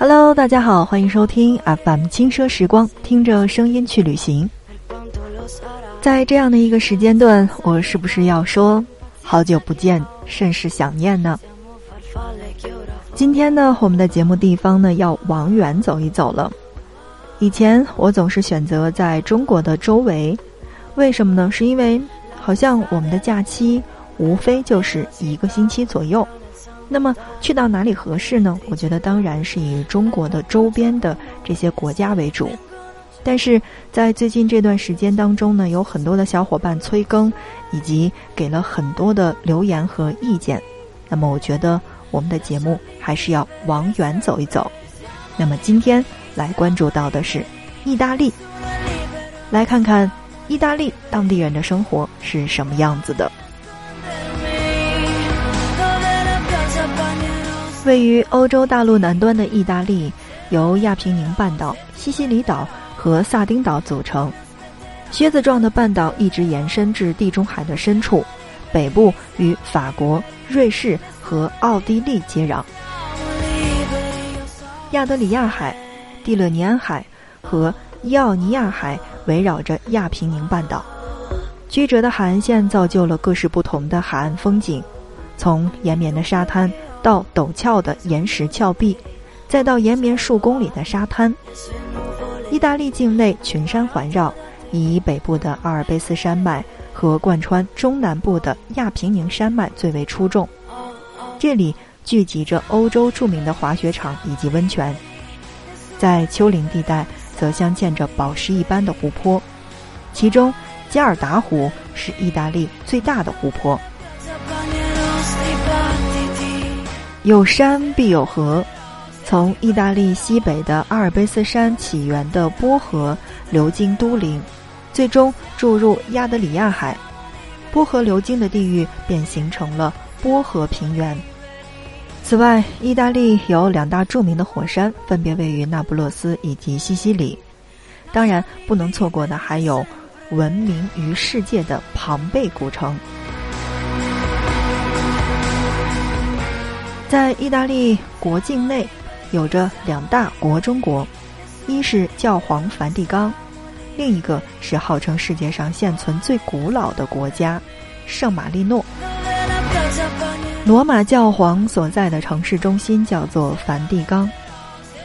Hello，大家好，欢迎收听 FM 轻奢时光，听着声音去旅行。在这样的一个时间段，我是不是要说好久不见，甚是想念呢？今天呢，我们的节目地方呢要往远走一走了。以前我总是选择在中国的周围，为什么呢？是因为好像我们的假期无非就是一个星期左右。那么去到哪里合适呢？我觉得当然是以中国的周边的这些国家为主。但是在最近这段时间当中呢，有很多的小伙伴催更，以及给了很多的留言和意见。那么我觉得我们的节目还是要往远走一走。那么今天来关注到的是意大利，来看看意大利当地人的生活是什么样子的。位于欧洲大陆南端的意大利，由亚平宁半岛、西西里岛和萨丁岛组成。靴子状的半岛一直延伸至地中海的深处，北部与法国、瑞士和奥地利接壤。亚德里亚海、蒂勒尼安海和伊奥尼亚海围绕着亚平宁半岛。曲折的海岸线造就了各式不同的海岸风景，从延绵的沙滩。到陡峭的岩石峭壁，再到延绵数公里的沙滩。意大利境内群山环绕，以北部的阿尔卑斯山脉和贯穿中南部的亚平宁山脉最为出众。这里聚集着欧洲著名的滑雪场以及温泉。在丘陵地带，则镶嵌着宝石一般的湖泊，其中加尔达湖是意大利最大的湖泊。有山必有河，从意大利西北的阿尔卑斯山起源的波河流经都灵，最终注入亚得里亚海。波河流经的地域便形成了波河平原。此外，意大利有两大著名的火山，分别位于那不勒斯以及西西里。当然，不能错过的还有闻名于世界的庞贝古城。在意大利国境内，有着两大国中国，一是教皇梵蒂冈，另一个是号称世界上现存最古老的国家——圣马力诺。罗马教皇所在的城市中心叫做梵蒂冈。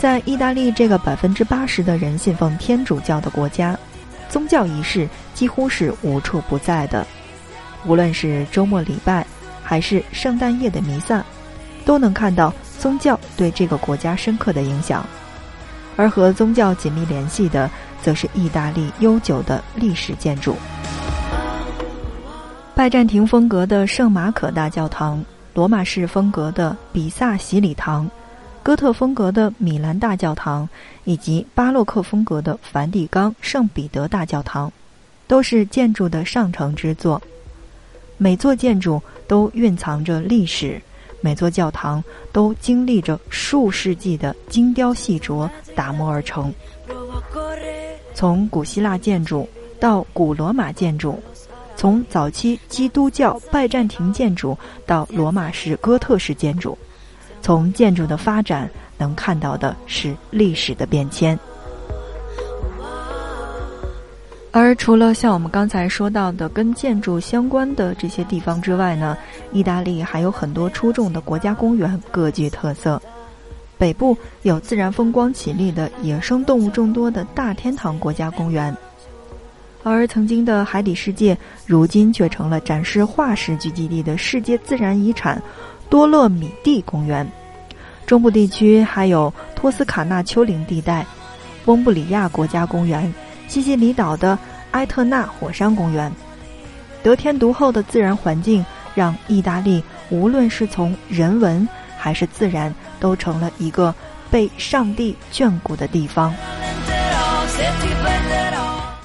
在意大利这个百分之八十的人信奉天主教的国家，宗教仪式几乎是无处不在的，无论是周末礼拜，还是圣诞夜的弥撒。都能看到宗教对这个国家深刻的影响，而和宗教紧密联系的，则是意大利悠久的历史建筑。拜占庭风格的圣马可大教堂，罗马式风格的比萨洗礼堂，哥特风格的米兰大教堂，以及巴洛克风格的梵蒂冈圣彼得大教堂，都是建筑的上乘之作。每座建筑都蕴藏着历史。每座教堂都经历着数世纪的精雕细琢打磨而成。从古希腊建筑到古罗马建筑，从早期基督教拜占庭建筑到罗马式哥特式建筑，从建筑的发展能看到的是历史的变迁。而除了像我们刚才说到的跟建筑相关的这些地方之外呢，意大利还有很多出众的国家公园，各具特色。北部有自然风光绮丽的野生动物众多的大天堂国家公园，而曾经的海底世界，如今却成了展示化石聚集地的世界自然遗产多洛米蒂公园。中部地区还有托斯卡纳丘陵地带、翁布里亚国家公园。西西里岛的埃特纳火山公园，得天独厚的自然环境让意大利无论是从人文还是自然，都成了一个被上帝眷顾的地方。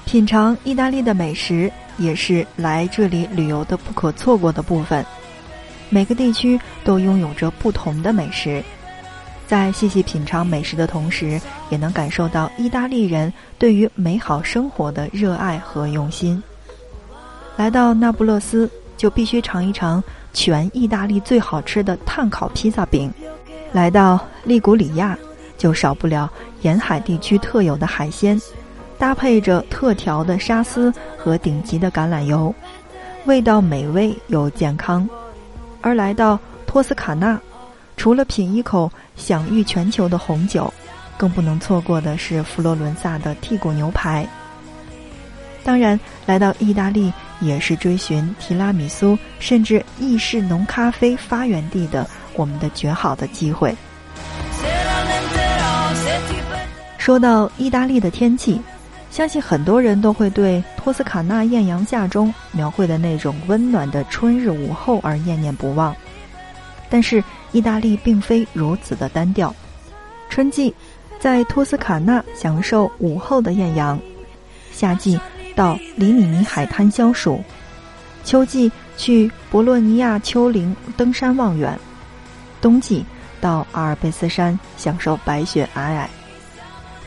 品尝意大利的美食也是来这里旅游的不可错过的部分。每个地区都拥有着不同的美食。在细细品尝美食的同时，也能感受到意大利人对于美好生活的热爱和用心。来到那不勒斯，就必须尝一尝全意大利最好吃的炭烤披萨饼；来到利古里亚，就少不了沿海地区特有的海鲜，搭配着特调的沙司和顶级的橄榄油，味道美味又健康。而来到托斯卡纳，除了品一口享誉全球的红酒，更不能错过的是佛罗伦萨的剔骨牛排。当然，来到意大利也是追寻提拉米苏甚至意式浓咖啡发源地的我们的绝好的机会。说到意大利的天气，相信很多人都会对托斯卡纳艳阳下中描绘的那种温暖的春日午后而念念不忘。但是，意大利并非如此的单调。春季，在托斯卡纳享受午后的艳阳；夏季，到里米尼海滩消暑；秋季，去博洛尼亚丘陵登山望远；冬季，到阿尔卑斯山享受白雪皑皑。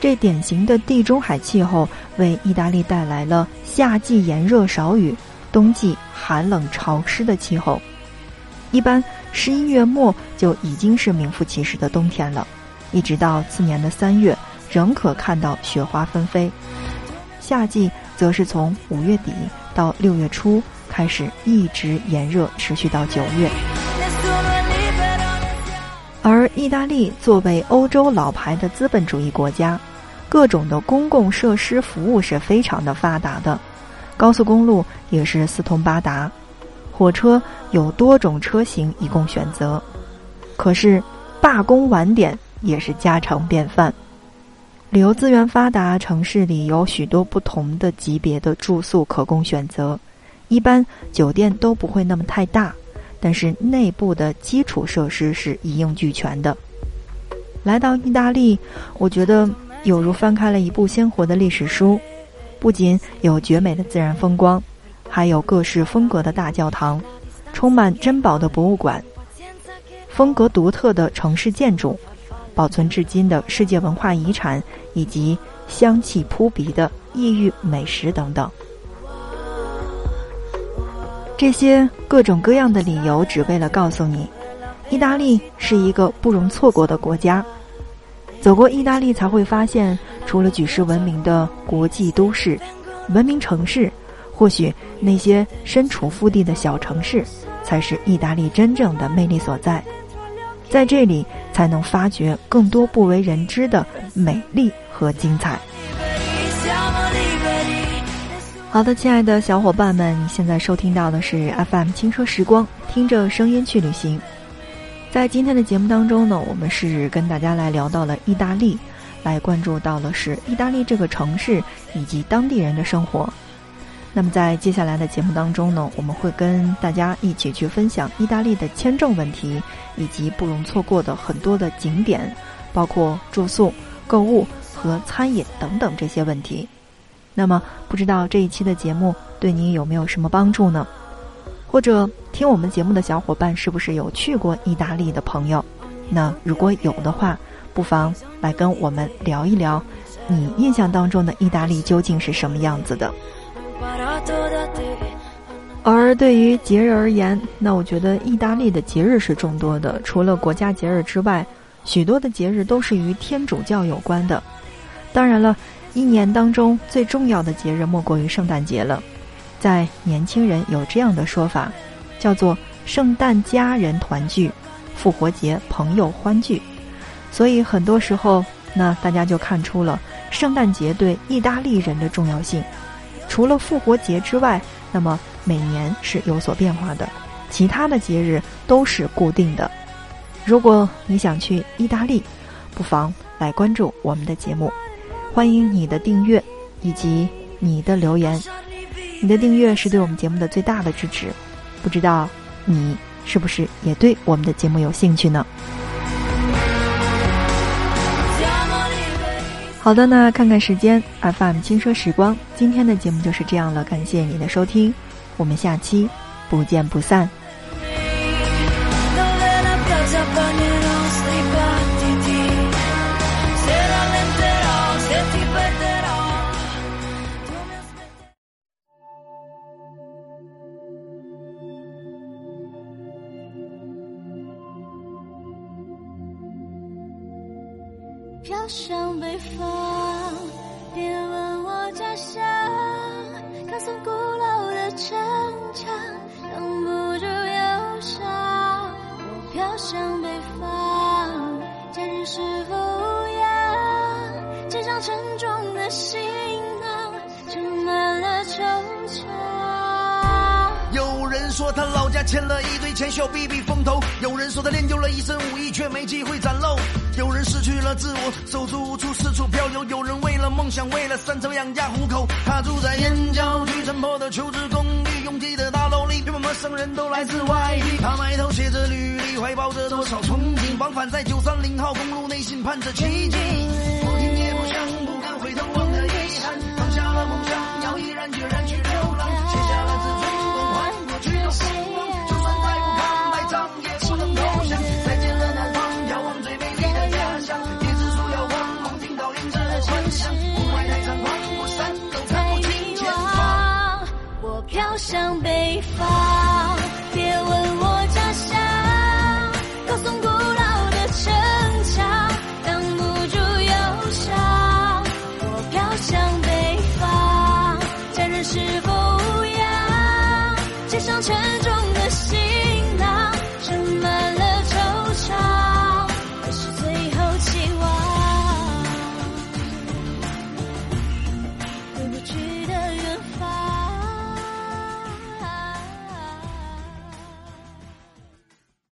这典型的地中海气候为意大利带来了夏季炎热少雨、冬季寒冷潮湿的气候。一般十一月末就已经是名副其实的冬天了，一直到次年的三月仍可看到雪花纷飞。夏季则是从五月底到六月初开始一直炎热，持续到九月。而意大利作为欧洲老牌的资本主义国家。各种的公共设施服务是非常的发达的，高速公路也是四通八达，火车有多种车型以供选择。可是罢工晚点也是家常便饭。旅游资源发达城市里有许多不同的级别的住宿可供选择，一般酒店都不会那么太大，但是内部的基础设施是一应俱全的。来到意大利，我觉得。有如翻开了一部鲜活的历史书，不仅有绝美的自然风光，还有各式风格的大教堂，充满珍宝的博物馆，风格独特的城市建筑，保存至今的世界文化遗产，以及香气扑鼻的异域美食等等。这些各种各样的理由，只为了告诉你，意大利是一个不容错过的国家。走过意大利，才会发现，除了举世闻名的国际都市、文明城市，或许那些身处腹地的小城市，才是意大利真正的魅力所在。在这里，才能发掘更多不为人知的美丽和精彩。好的，亲爱的小伙伴们，现在收听到的是 FM 轻奢时光，听着声音去旅行。在今天的节目当中呢，我们是跟大家来聊到了意大利，来关注到了是意大利这个城市以及当地人的生活。那么在接下来的节目当中呢，我们会跟大家一起去分享意大利的签证问题，以及不容错过的很多的景点，包括住宿、购物和餐饮等等这些问题。那么不知道这一期的节目对你有没有什么帮助呢？或者听我们节目的小伙伴是不是有去过意大利的朋友？那如果有的话，不妨来跟我们聊一聊，你印象当中的意大利究竟是什么样子的？而对于节日而言，那我觉得意大利的节日是众多的。除了国家节日之外，许多的节日都是与天主教有关的。当然了，一年当中最重要的节日莫过于圣诞节了。在年轻人有这样的说法，叫做“圣诞家人团聚，复活节朋友欢聚”。所以很多时候，那大家就看出了圣诞节对意大利人的重要性。除了复活节之外，那么每年是有所变化的，其他的节日都是固定的。如果你想去意大利，不妨来关注我们的节目，欢迎你的订阅以及你的留言。你的订阅是对我们节目的最大的支持，不知道你是不是也对我们的节目有兴趣呢？好的，那看看时间，FM 轻奢时光，今天的节目就是这样了，感谢你的收听，我们下期不见不散。飘向北方，别问我家乡，高耸古老的城墙，挡不住忧伤。我飘向北方，家人是否无恙？肩上沉重的行囊，盛满了惆怅。有人说他老家欠了一堆钱，需要避避风头；有人说他练就了一身武艺，却没机会展露；有人失去了自我，手足无措，四处漂流；有人为了梦想，为了三餐养家糊口。他住在燕郊区城破的求职公寓，拥挤的大楼里，原本陌生人都来自外地。他埋头写着履历，怀抱着多少憧憬，往返在九三零号公路，内心盼着奇迹。不听也不想，不敢回头望的遗憾，放下了梦想，要毅然决然去流浪，卸下了自尊，换过去的风光。向北方。